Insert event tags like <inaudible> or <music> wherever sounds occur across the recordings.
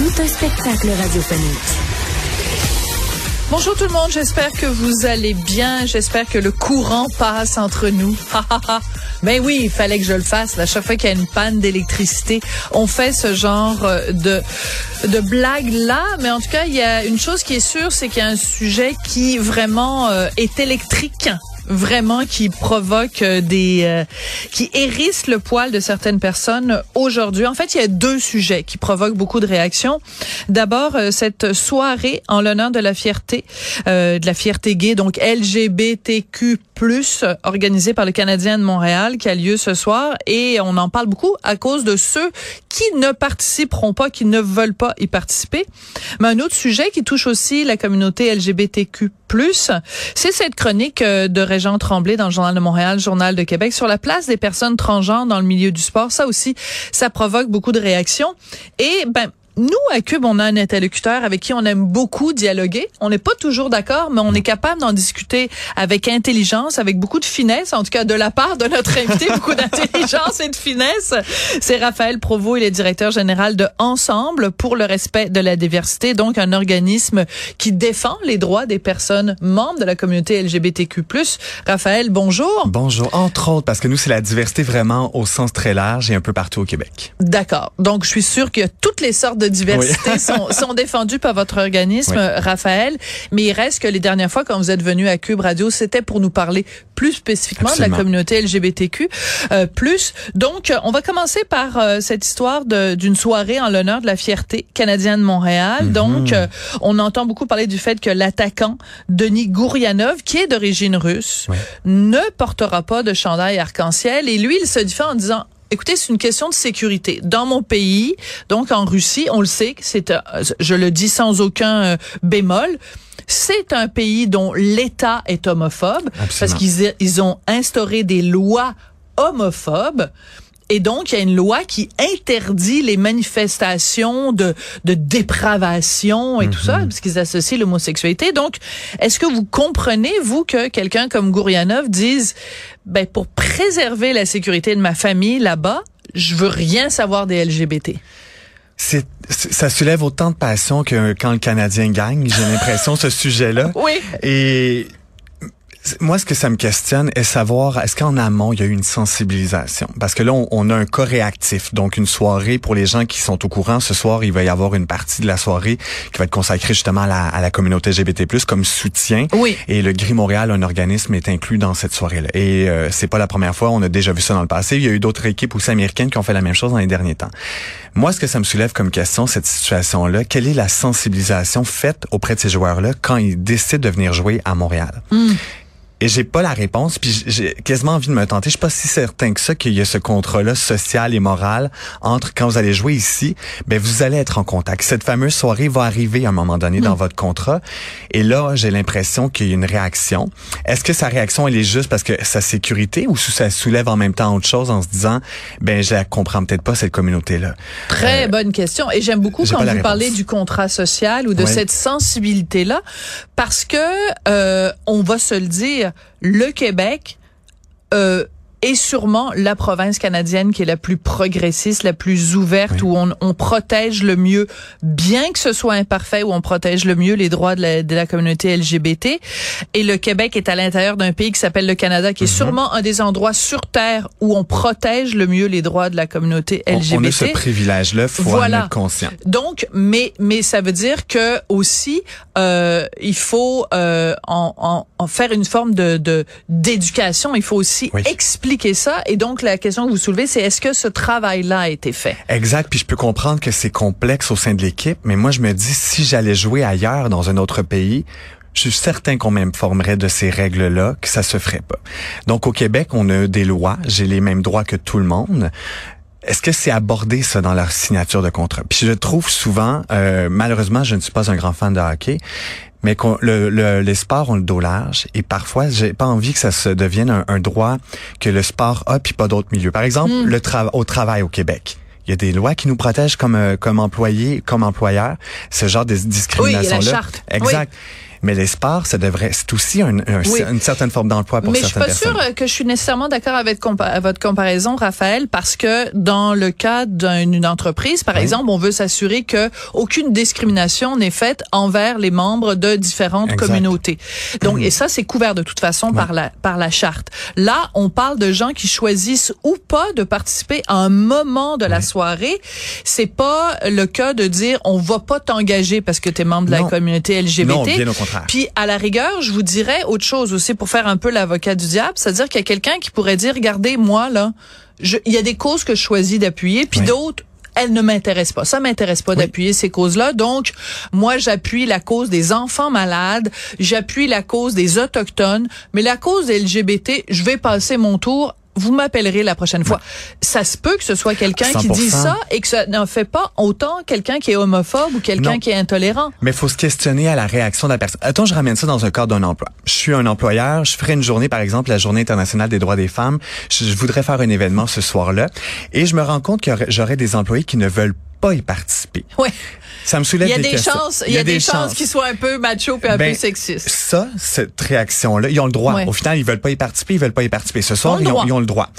Tout un spectacle radiophonique. Bonjour tout le monde, j'espère que vous allez bien, j'espère que le courant passe entre nous. Ben oui, il fallait que je le fasse. À chaque fois qu'il y a une panne d'électricité, on fait ce genre euh, de de blague là, mais en tout cas, il y a une chose qui est sûre, c'est qu'il y a un sujet qui vraiment euh, est électrique vraiment qui provoque euh, des euh, qui hérisse le poil de certaines personnes aujourd'hui. En fait, il y a deux sujets qui provoquent beaucoup de réactions. D'abord, euh, cette soirée en l'honneur de la fierté de la fierté gay donc LGBTQ+ organisée par le Canadien de Montréal qui a lieu ce soir et on en parle beaucoup à cause de ceux qui ne participeront pas, qui ne veulent pas y participer. Mais un autre sujet qui touche aussi la communauté LGBTQ+, c'est cette chronique de Jean Tremblay dans le Journal de Montréal, Journal de Québec, sur la place des personnes transgenres dans le milieu du sport. Ça aussi, ça provoque beaucoup de réactions. Et ben, nous, à Cube, on a un interlocuteur avec qui on aime beaucoup dialoguer. On n'est pas toujours d'accord, mais on est capable d'en discuter avec intelligence, avec beaucoup de finesse, en tout cas de la part de notre <laughs> invité, beaucoup d'intelligence et de finesse. C'est Raphaël Provost, il est directeur général de Ensemble pour le respect de la diversité, donc un organisme qui défend les droits des personnes membres de la communauté LGBTQ+. Raphaël, bonjour. Bonjour. Entre autres, parce que nous, c'est la diversité vraiment au sens très large et un peu partout au Québec. D'accord. Donc, je suis sûre qu'il y a toutes les sortes de diversité sont, sont défendus par votre organisme, Raphaël. Mais il reste que les dernières fois, quand vous êtes venu à Cube Radio, c'était pour nous parler plus spécifiquement de la communauté LGBTQ+. Euh, plus. Donc, on va commencer par euh, cette histoire d'une soirée en l'honneur de la fierté canadienne de Montréal. Mhm. Donc, euh, on entend beaucoup parler du fait que l'attaquant Denis Gourianov, qui est d'origine russe, ne portera pas de chandail arc-en-ciel. Et lui, il se défend en disant Écoutez, c'est une question de sécurité. Dans mon pays, donc en Russie, on le sait, c'est, euh, je le dis sans aucun euh, bémol, c'est un pays dont l'État est homophobe parce qu'ils ils ont instauré des lois homophobes. Et donc, il y a une loi qui interdit les manifestations de, de dépravation et tout ça, mhm. parce qu'ils associent l'homosexualité. Donc, est-ce que vous comprenez, vous, que quelqu'un comme Gourianov dise, ben, pour préserver la sécurité de ma famille là-bas, je veux rien savoir des LGBT? C'est, ça soulève autant de passion que quand le Canadien gagne, j'ai l'impression, ce sujet-là. Oui. Et moi, ce que ça me questionne est savoir, est-ce qu'en amont, il y a eu une sensibilisation? Parce que là, on, a un cas réactif. Donc, une soirée, pour les gens qui sont au courant, ce soir, il va y avoir une partie de la soirée qui va être consacrée justement à la, communauté LGBT+, comme soutien. Oui. Et le Gris Montréal, un organisme, est inclus dans cette soirée-là. Et euh, c'est pas la première fois, on a déjà vu ça dans le passé. Il y a eu d'autres équipes aussi américaines qui ont fait la même chose dans les derniers temps. Moi, ce que ça me soulève comme question, cette situation-là, quelle est la sensibilisation faite auprès de ces joueurs-là quand ils décident de venir jouer à Montréal? Hmm. Et j'ai pas la réponse, puis j'ai quasiment envie de me tenter. Je suis pas si certain que ça qu'il y a ce contrat-là social et moral entre quand vous allez jouer ici, ben vous allez être en contact. Cette fameuse soirée va arriver à un moment donné dans hmm. votre contrat, et là j'ai l'impression qu'il y a une réaction. Est-ce que sa réaction elle est juste parce que sa sécurité ou ça soulève en même temps autre chose en se disant ben je la comprends peut-être pas cette communauté-là? Très euh, bonne question. Et j'aime beaucoup quand vous parlez du contrat social ou de cette sensibilité-là, parce que euh, on va se le dire le Québec euh, est sûrement la province canadienne qui est la plus progressiste, la plus ouverte, où on, on, protège le mieux, bien que ce soit imparfait, où on protège le mieux les droits de la, de la communauté LGBT. Et le Québec est à l'intérieur d'un pays qui s'appelle le Canada, qui est mhm. sûrement un des endroits sur Terre où on protège le mieux les droits de la communauté LGBT. On, a ce privilège-là, faut voilà. en être conscient. Donc, mais mais ça veut dire que aussi, euh, il faut euh, en, en, faire une forme de d'éducation. il faut aussi expliquer Et donc, la question que vous soulevez, c'est est-ce que ce travail-là a été fait? Exact. Puis je peux comprendre que c'est complexe au sein de l'équipe, mais moi, je me dis, si j'allais jouer ailleurs, dans un autre pays, je suis certain qu'on m'informerait de ces règles-là, que ça se ferait pas. Donc, au Québec, on a des lois. J'ai les mêmes droits que tout le monde. Est-ce que c'est abordé ça dans leur signature de contrat? Puis je trouve souvent, euh, malheureusement, je ne suis pas un grand fan de hockey, mais le, le, les sports ont le dos large et parfois j'ai pas envie que ça se devienne un, droit que le sport a puis pas d'autres milieux. Par exemple, hmm. le travail au travail au Québec. Il y a des lois qui nous protègent comme euh, comme employés, comme employeurs. Ce genre de discrimination là. Oui, la charte. Exact. Mais l'espoir, ça devrait, c'est aussi un, une certaine forme d'emploi pour certaines personnes. Mais je suis pas sûre que je suis nécessairement d'accord avec votre comparaison, Raphaël, parce que dans le cas d'une entreprise, par exemple, on veut s'assurer que aucune discrimination n'est faite envers les membres de différentes communautés. Donc, mhm. et ça, c'est couvert de toute façon par la par la charte. Là, on parle de gens qui choisissent ou pas de participer à un moment de la soirée. C'est pas le cas de dire on va pas t'engager parce que tu es membre de la communauté LGBT. Non, bien au puis à la rigueur, je vous dirais autre chose aussi pour faire un peu l'avocat du diable, c'est-à-dire qu'il y a quelqu'un qui pourrait dire regardez moi là, il y a des causes que je choisis d'appuyer, puis d'autres elles ne m'intéressent pas. Ça m'intéresse pas d'appuyer ces causes-là. Donc, moi, j'appuie la cause des enfants malades, j'appuie la cause des autochtones, mais la cause des LGBT, je vais passer mon tour vous m'appellerez la prochaine fois. Ça se peut que ce soit quelqu'un qui dise ça et que ça n'en fait pas autant quelqu'un qui est homophobe ou quelqu'un qui est intolérant. Mais faut se questionner à la réaction de la personne. Attends, je ramène ça dans un cadre d'un emploi. Je suis un employeur, je ferai une journée, par exemple, la Journée internationale des droits des femmes. Je, voudrais faire un événement ce soir-là et je me rends compte que j'aurais des employés qui ne veulent pas y participer. Oui. Ça me soulève il y a des, chances, il y a, des, chances qu'ils soient un peu macho et un ben, peu sexistes. Ça, cette réaction-là, ils ont le droit. Au final, ils veulent pas y participer, ils veulent pas y participer. Ce soir, ils ont, ils ont le droit.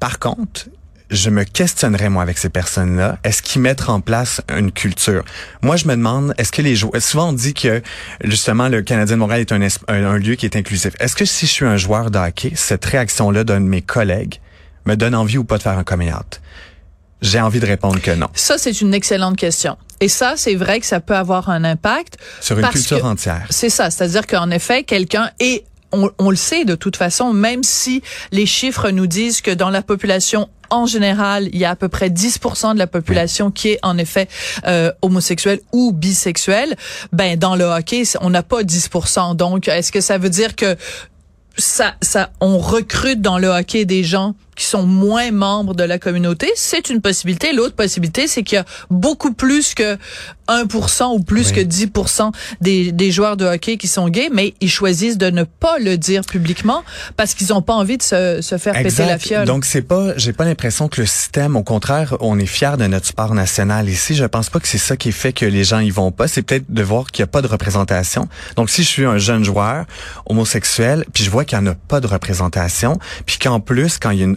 Par contre, je me questionnerais moi avec ces personnes-là. Est-ce qu'ils mettent en place une culture? Moi, je me demande, est-ce que les joueurs souvent on dit que justement le Canadien de Montréal est un, un, lieu qui est inclusif. Est-ce que si je suis un joueur de hockey, cette réaction-là d'un de mes collègues me donne envie ou pas de faire un coming out? J'ai envie de répondre que non. Ça, c'est une excellente question. Et ça, c'est vrai que ça peut avoir un impact. Sur une culture entière. C'est ça. C'est-à-dire qu'en effet, quelqu'un est on, on, le sait de toute façon, même si les chiffres nous disent que dans la population en général, il y a à peu près 10% de la population qui est en effet euh, homosexuelle ou bisexuelle. Ben dans le hockey, on n'a pas 10%. Donc, est-ce que ça veut dire que ça, ça, on recrute dans le hockey des gens qui sont moins membres de la communauté, c'est une possibilité. L'autre possibilité, c'est qu'il y a beaucoup plus que 1% ou plus que 10% des, des joueurs de hockey qui sont gays, mais ils choisissent de ne pas le dire publiquement parce qu'ils n'ont pas envie de se, se faire péter la fiole. Donc c'est pas, j'ai pas l'impression que le système, au contraire, on est fier de notre sport national ici. Je pense pas que c'est ça qui fait que les gens y vont pas. C'est peut-être de voir qu'il y a pas de représentation. Donc si je suis un jeune joueur homosexuel, puis je vois qu'il y en a pas de représentation, puis qu'en plus quand il y a une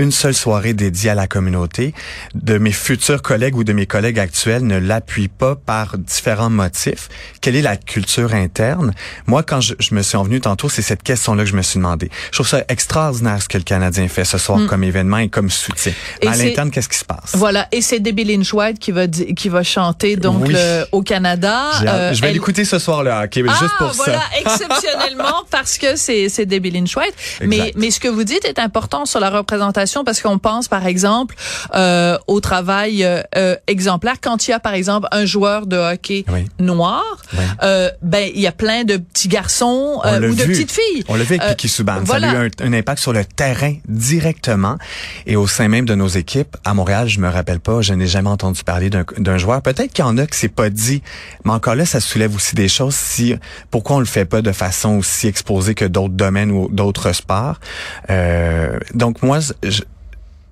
une seule soirée dédiée à la communauté, de mes futurs collègues ou de mes collègues actuels ne l'appuient pas par différents motifs. Quelle est la culture interne? Moi, quand je, me suis envenu tantôt, c'est cette question-là que je me suis demandé. Je trouve ça extraordinaire ce que le Canadien fait ce soir mm. comme événement et comme soutien. à l'interne, qu'est-ce qui se passe? Voilà. Et c'est Debbie Lynch White qui va, qui va chanter donc au Canada. Euh, je vais l'écouter ce soir-là, okay, ah, juste pour voilà, exceptionnellement <laughs> parce que c'est, c'est Debbie Lynch White. Mais, mais ce que vous dites est important sur la représentation parce qu'on pense par exemple euh, au travail euh, euh, exemplaire. Quand il y a par exemple un joueur de hockey noir euh, ben il y a plein de petits garçons ou de petites filles. On l'a vu avec Piki Subban. Ça a eu un, impact sur le terrain directement. Et au sein même de nos équipes à Montréal je me rappelle pas je n'ai jamais entendu parler d'un joueur. Peut-être qu'il y en a que c'est pas dit mais encore là ça soulève aussi des choses si pourquoi on le fait pas de façon aussi exposée que d'autres domaines ou d'autres sports. Donc moi je,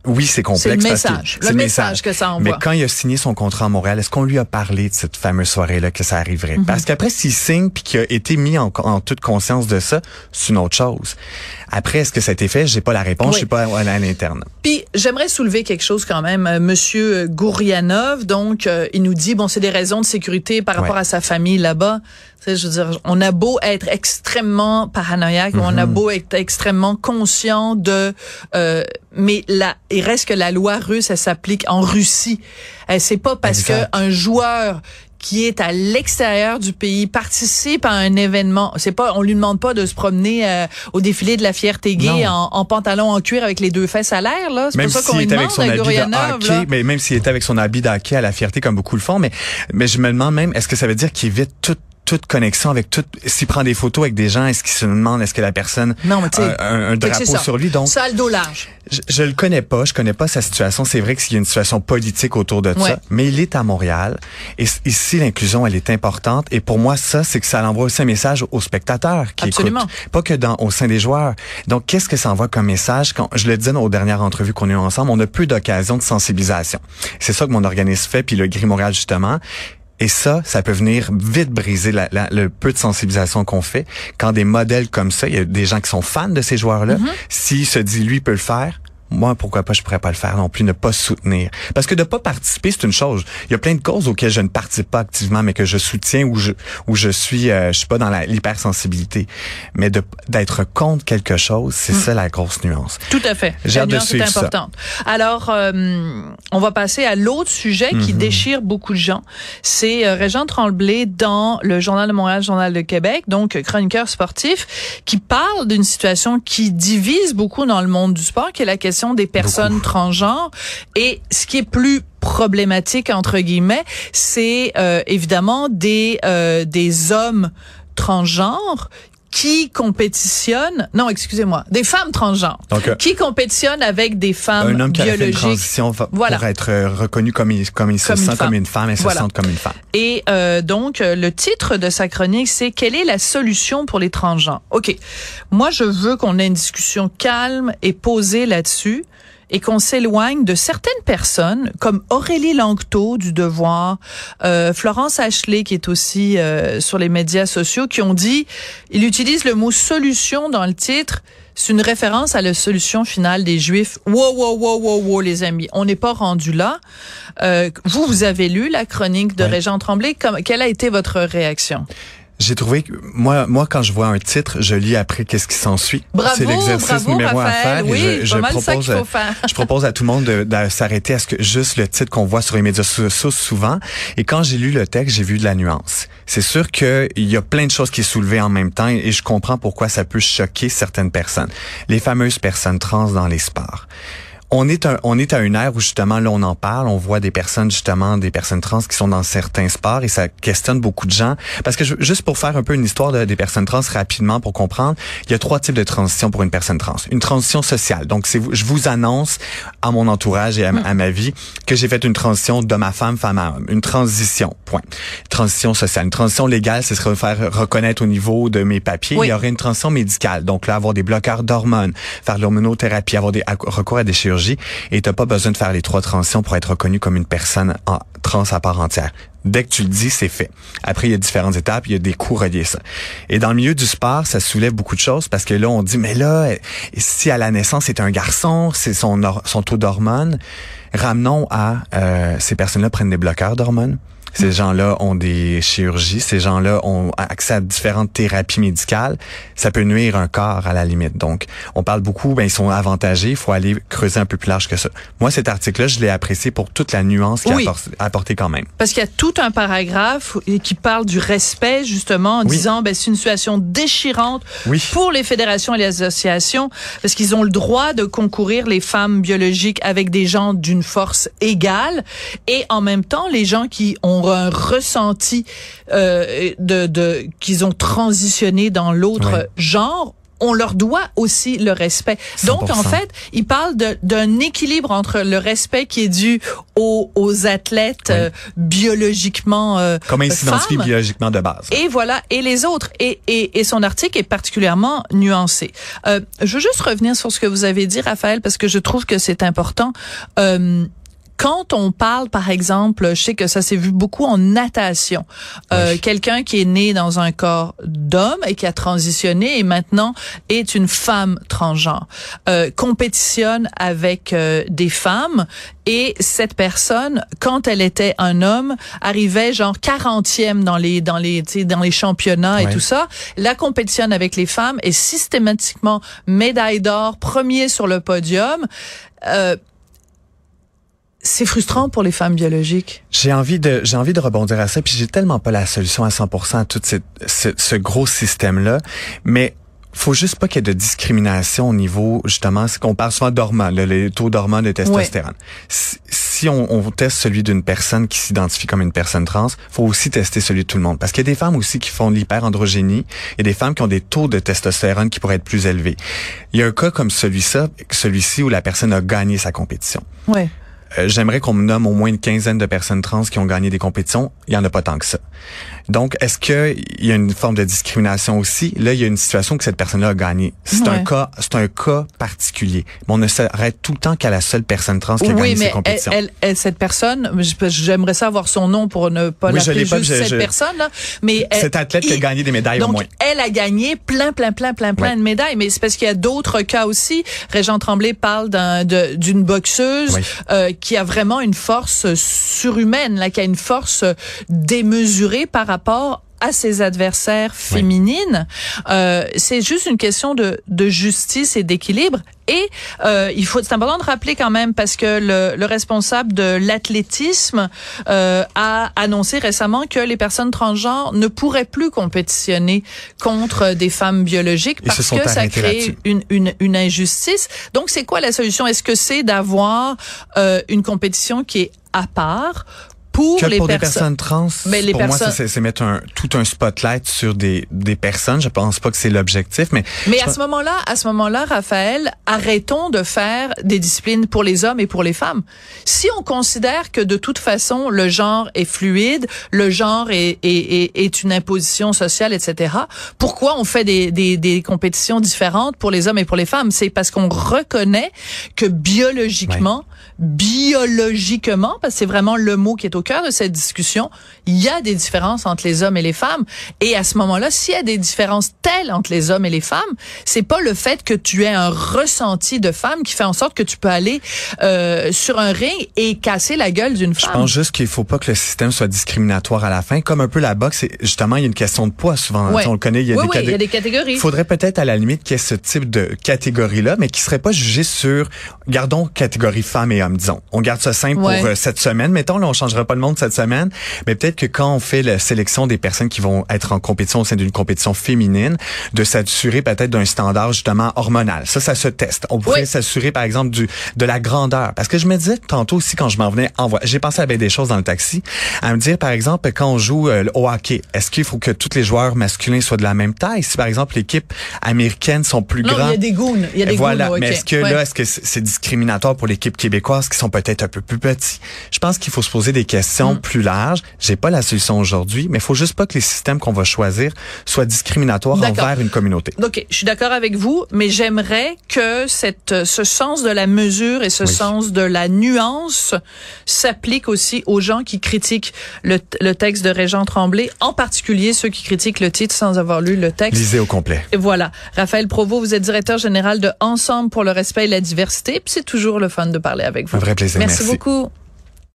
oui, c'est complexe. C'est le message. le message, que ça envoie. Mais quand il a signé son contrat à Montréal, est-ce qu'on lui a parlé de cette fameuse soirée-là que ça arriverait? Mhm. Parce qu'après, s'il signe puis qu'il a été mis en, toute conscience de ça, c'est une autre chose. Après, est-ce que ça a été fait? J'ai pas la réponse. Je sais pas à, l'interne. Puis, j'aimerais soulever quelque chose quand même. Euh, Monsieur Gourianov, donc, euh, il nous dit, bon, c'est des raisons de sécurité par rapport à sa famille là-bas. je veux dire, on a beau être extrêmement paranoïaque, on a mhm. beau être extrêmement conscient de, euh, mais là, il reste que la loi russe, elle s'applique en Russie. C'est pas parce qu'un joueur qui est à l'extérieur du pays participe à un événement. C'est pas, on lui demande pas de se promener euh, au défilé de la fierté gay en, en, pantalon en cuir avec les deux fesses à l'air là. C'est pour ça qu'on lui demande avec son habit de mais même s'il était avec son habit d'hockey à la fierté comme beaucoup le font, mais mais je me demande même est-ce que ça veut dire qu'il évite toute toute connexion avec tout. S'il prend des photos avec des gens, est-ce qu'il se demande est-ce que la personne non, mais a un, un drapeau sur lui Donc ça a le dos large. Je, je le connais pas, je connais pas sa situation. C'est vrai qu'il y a une situation politique autour de ça, mais il est à Montréal et ici l'inclusion elle est importante. Et pour moi ça, c'est que ça envoie aussi un message aux spectateurs qui Absolument. écoutent, pas que dans au sein des joueurs. Donc qu'est-ce que ça envoie comme message? Quand je le disais aux dernières entrevues qu'on a eues ensemble, on a peu d'occasions de sensibilisation. C'est ça que mon organisme fait, puis le Gris Montréal justement. Et ça, ça peut venir vite briser la, la, le peu de sensibilisation qu'on fait. Quand des modèles comme ça, il y a des gens qui sont fans de ces joueurs-là, mm-hmm. s'il se dit lui peut le faire, moi, pourquoi pas, je pourrais pas le faire non plus, ne pas soutenir. Parce que de pas participer, c'est une chose. Il y a plein de causes auxquelles je ne participe pas activement, mais que je soutiens ou je, ou je suis, euh, je suis pas dans l'hypersensibilité. Mais de, d'être contre quelque chose, c'est hmm. ça la grosse nuance. Tout à fait. J'ai la nuance est importante. Alors, euh, on va passer à l'autre sujet qui mhm. déchire beaucoup de gens. C'est euh, Régent Tremblay dans le Journal de Montréal, Journal de Québec, donc chroniqueur sportif, qui parle d'une situation qui divise beaucoup dans le monde du sport, qui est la question des personnes transgenres. Et ce qui est plus problématique entre guillemets, c'est euh, évidemment des euh, des hommes transgenres qui compétitionnent, non, excusez-moi, des femmes transgenres, euh, qui compétitionnent avec des femmes un homme qui biologiques. A fait une transition voilà. pour être reconnu comme il, comme il se sent comme une femme et se sent comme une femme. Et euh, donc, le titre de sa chronique, c'est « Quelle est la solution pour les transgenres? » OK. Moi, je veux qu'on ait une discussion calme et posée là-dessus et qu'on s'éloigne de certaines personnes comme Aurélie Langto du Devoir, euh, Florence Ashley qui est aussi euh, sur les médias sociaux, qui ont dit, il utilise le mot solution dans le titre. C'est une référence à la solution finale des Juifs. Wow, wow, wow, wow, wow, les amis, on n'est pas rendu là. Euh, vous, vous avez lu la chronique de Régent Tremblay. Comme, quelle a été votre réaction? J'ai trouvé que moi, moi, quand je vois un titre, je lis après qu'est-ce qui s'ensuit. C'est l'exercice numéro à faire. Oui, je, propose, je propose à tout le monde de, de s'arrêter à ce que juste le titre qu'on voit sur les médias sociaux souvent. Et quand j'ai lu le texte, j'ai vu de la nuance. C'est sûr qu'il y a plein de choses qui sont soulevées en même temps et je comprends pourquoi ça peut choquer certaines personnes. Les fameuses personnes trans dans les sports on est un, on est à une ère où justement là on en parle, on voit des personnes justement des personnes trans qui sont dans certains sports et ça questionne beaucoup de gens parce que juste pour faire un peu une histoire de, des personnes trans rapidement pour comprendre, il y a trois types de transition pour une personne trans. Une transition sociale. Donc c'est je vous annonce à mon entourage et à, ma vie que j'ai fait une transition de ma femme femme à homme, une transition. Point. Transition sociale, une transition légale, ce serait faire reconnaître au niveau de mes papiers, il y aurait une transition médicale. Donc là avoir des bloqueurs d'hormones, faire l'hormonothérapie, avoir des recours à des chirurgies et t'as pas besoin de faire les trois transitions pour être reconnu comme une personne en, trans à part entière. Dès que tu le dis, c'est fait. Après, il y a différentes étapes, il y a des cours reliés ça. Et dans le milieu du sport, ça soulève beaucoup de choses parce que là, on dit, mais là, si à la naissance c'est un garçon, c'est son, son taux d'hormones, ramenons à euh, ces personnes-là prennent des bloqueurs d'hormones ces gens-là ont des chirurgies, ces gens-là ont accès à différentes thérapies médicales. Ça peut nuire un corps à la limite. Donc, on parle beaucoup, ben ils sont avantagés. Il faut aller creuser un peu plus large que ça. Moi, cet article-là, je l'ai apprécié pour toute la nuance qu'il a apporté quand même. Parce qu'il y a tout un paragraphe qui parle du respect, justement, en disant, ben c'est une situation déchirante pour les fédérations et les associations, parce qu'ils ont le droit de concourir les femmes biologiques avec des gens d'une force égale, et en même temps, les gens qui ont un ressenti euh, de, de qu'ils ont transitionné dans l'autre genre on leur doit aussi le respect. Donc, en fait, il parle d'un équilibre entre le respect qui est dû aux, aux athlètes euh, biologiquement euh, Comme ils s'identifient biologiquement de base. Et voilà, et les autres. Et, et, et son article est particulièrement nuancé. Euh, je veux juste revenir sur ce que vous avez dit, Raphaël, parce que je trouve que c'est important. Euh, quand on parle, par exemple, je sais que ça s'est vu beaucoup en natation, euh, quelqu'un qui est né dans un corps d'homme et qui a transitionné et maintenant est une femme transgenre, euh, compétitionne avec euh, des femmes et cette personne, quand elle était un homme, arrivait genre 40e dans les dans les dans les championnats et tout ça. La compétitionne avec les femmes et systématiquement médaille d'or, premier sur le podium. Euh, c'est frustrant pour les femmes biologiques. J'ai envie de j'ai envie de rebondir à ça puis j'ai tellement pas la solution à 100% à tout ce, ce gros système là mais faut juste pas qu'il y ait de discrimination au niveau, justement, ce qu'on parle souvent d'hormones, les taux d'hormones de testostérone. Si, on, on, teste celui d'une personne qui s'identifie comme une personne trans, faut aussi tester celui de tout le monde. Parce qu'il y a des femmes aussi qui font de l'hyperandrogénie et des femmes qui ont des taux de testostérone qui pourraient être plus élevés. Il y a un cas comme celui-ci, celui-ci où la personne a gagné sa compétition. Ouais. Euh, j'aimerais qu'on me nomme au moins une quinzaine de personnes trans qui ont gagné des compétitions. Il y en a pas tant que ça. Donc, est-ce qu'il y a une forme de discrimination aussi? Là, il y a une situation que cette personne-là a gagné. C'est un cas, c'est un cas particulier. Mais on ne s'arrête tout le temps qu'à la seule personne trans qui a gagné ces compétitions. Elle, elle, cette personne, j'aimerais savoir son nom pour ne pas oui, l'appeler juste cette personne. Là, mais cette athlète qui a gagné des médailles donc, au moins. Elle a gagné plein, plein, plein, plein, plein de médailles. Mais c'est parce qu'il y a d'autres cas aussi. Régent Tremblay parle d'une boxeuse euh, qui a vraiment une force surhumaine, là, qui a une force démesurée par rapport à ses adversaires féminines. Euh, c'est juste une question de, de justice et d'équilibre. Et euh, il faut, c'est important de rappeler quand même parce que le, le responsable de l'athlétisme euh, a annoncé récemment que les personnes transgenres ne pourraient plus compétitionner contre des femmes biologiques parce que ça crée une, une, une, injustice. Donc, c'est quoi la solution? Est-ce que c'est d'avoir euh, une compétition qui est à part pour, les, personnes trans, mais les pour moi, c'est mettre un, tout un spotlight sur des, des personnes. Je pense pas que c'est l'objectif, mais mais à ce moment-là, à ce moment-là, Raphaël, arrêtons de faire des disciplines pour les hommes et pour les femmes. Si on considère que de toute façon le genre est fluide, le genre est est, est, une imposition sociale, etc. Pourquoi on fait des, des, des compétitions différentes pour les hommes et pour les femmes? C'est parce qu'on reconnaît que biologiquement, biologiquement, parce que c'est vraiment le mot qui est au cœur de cette discussion, il y a des différences entre les hommes et les femmes. Et à ce moment-là, s'il y a des différences telles entre les hommes et les femmes, c'est pas le fait que tu aies un ressenti de femme qui fait en sorte que tu peux aller euh, sur un ring et casser la gueule d'une femme. Je pense juste qu'il faut pas que le système soit discriminatoire à la fin. Comme un peu la boxe, justement, il y a une question de poids souvent. On le connaît, il y, a oui, oui, il y a des catégories. Il faudrait peut-être à la limite qu'il y ait ce type de catégorie-là, mais qui serait pas jugé sur, gardons catégorie femme et homme, disons. On garde ça simple pour euh, cette semaine. Mettons, là, on changera pas le monde cette semaine, mais peut-être que quand on fait la sélection des personnes qui vont être en compétition au sein d'une compétition féminine, de s'assurer peut-être d'un standard justement hormonal. Ça, ça se teste. On pourrait s'assurer par exemple du de la grandeur, parce que je me disais tantôt aussi quand je m'en venais en j'ai pensé à bien des choses dans le taxi, à me dire par exemple quand on joue euh, au hockey, est-ce qu'il faut que tous les joueurs masculins soient de la même taille? Si par exemple l'équipe américaine sont plus non, grands, il y a des goons, il y a des voilà. mais est-ce que là, est-ce que c'est discriminatoire pour l'équipe québécoise qui sont peut-être un peu plus petits? Je pense qu'il faut se poser des questions mm. plus larges. J'ai pas la solution aujourd'hui, mais il faut juste pas que les systèmes qu'on va choisir soient discriminatoires envers une communauté. Ok, je suis d'accord avec vous, mais j'aimerais que cette, ce sens de la mesure et ce sens de la nuance s'applique aussi aux gens qui critiquent le, le texte de Régent Tremblay, en particulier ceux qui critiquent le titre sans avoir lu le texte. Lisez au complet. Et voilà. Raphaël Provost, vous êtes directeur général de Ensemble pour le respect et la diversité, c'est toujours le fun de parler avec vous. Un vrai plaisir. merci. beaucoup.